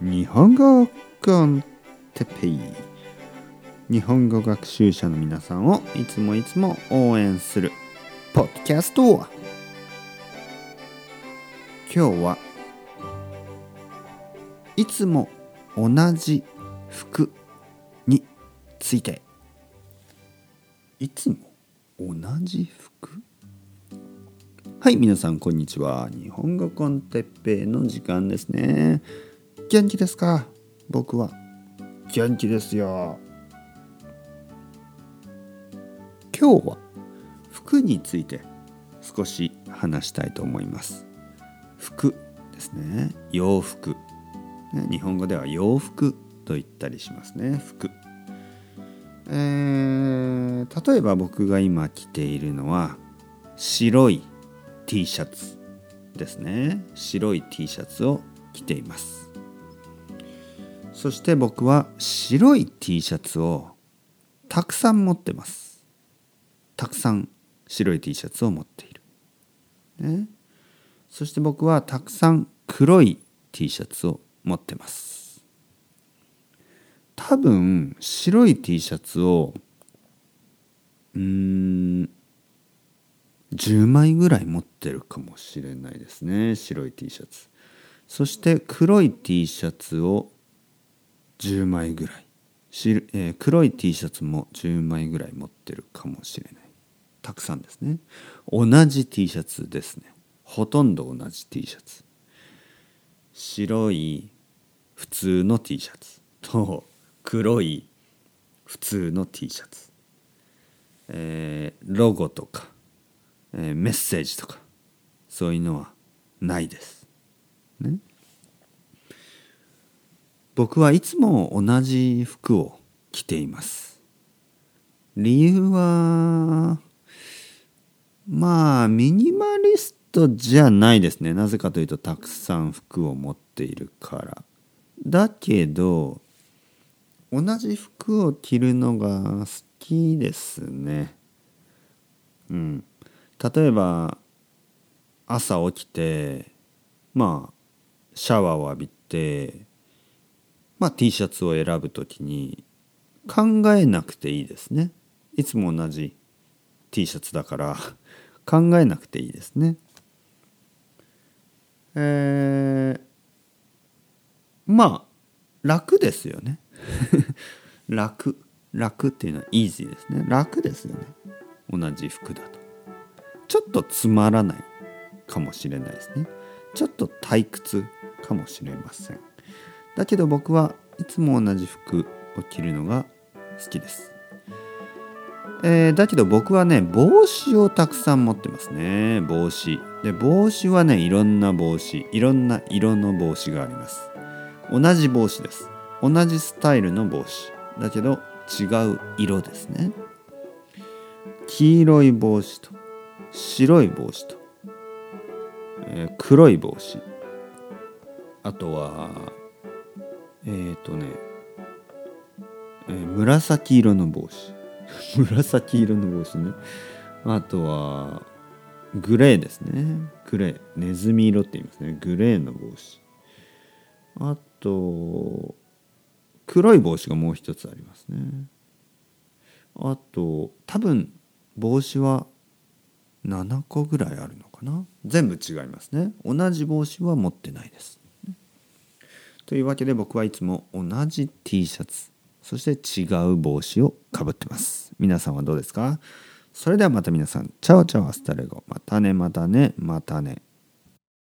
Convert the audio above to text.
日本語コンテッペイ。日本語学習者の皆さんをいつもいつも応援するポッドキャスト今日はいつも同じ服について。いつも同じ服？はい皆さんこんにちは。日本語コンテッペイの時間ですね。元気ですか？僕は。元気ですよ。今日は服について少し話したいと思います。服ですね。洋服。日本語では洋服と言ったりしますね。服。えー、例えば僕が今着ているのは白い T シャツですね。白い T シャツを着ています。そして僕は白い T シャツをたくさん持ってます。たくさん白い T シャツを持っている、ね、そして僕はたくさん黒い T シャツを持ってます。多分白い T シャツをうん10枚ぐらい持ってるかもしれないですね。白い T シャツ。そして黒い T シャツを10枚ぐらい、えー、黒い T シャツも10枚ぐらい持ってるかもしれない。たくさんですね。同じ T シャツですね。ほとんど同じ T シャツ。白い普通の T シャツ。と黒い普通の T シャツ、えー、ロゴとか、えー、メッセージとかそういうのはないです。ね。僕はいつも同じ服を着ています。理由はまあミニマリストじゃないですね。なぜかというとたくさん服を持っているから。だけど同じ服を着るのが好きですね。うん。例えば朝起きてまあシャワーを浴びてまあ、T シャツを選ぶ時に考えなくていいですね。いつも同じ T シャツだから考えなくていいですね。えー、まあ楽ですよね。楽楽っていうのはイージーですね。楽ですよね。同じ服だと。ちょっとつまらないかもしれないですね。ちょっと退屈かもしれません。だけど僕はいつも同じ服を着るのが好きです。えー、だけど僕はね帽子をたくさん持ってますね。帽子。で帽子はねいろんな帽子。いろんな色の帽子があります。同じ帽子です。同じスタイルの帽子。だけど違う色ですね。黄色い帽子と白い帽子と、えー、黒い帽子。あとはえっ、ー、とね、えー、紫色の帽子。紫色の帽子ね。あとはグレーですね。グレー。ネズミ色って言いますね。グレーの帽子。あと黒い帽子がもう一つありますね。あと多分帽子は7個ぐらいあるのかな。全部違いますね。同じ帽子は持ってないです。というわけで僕はいつも同じ T シャツそして違う帽子をかぶってます。皆さんはどうですか？それではまた皆さん。 Chao chao hasta luego。またねまたねまたね。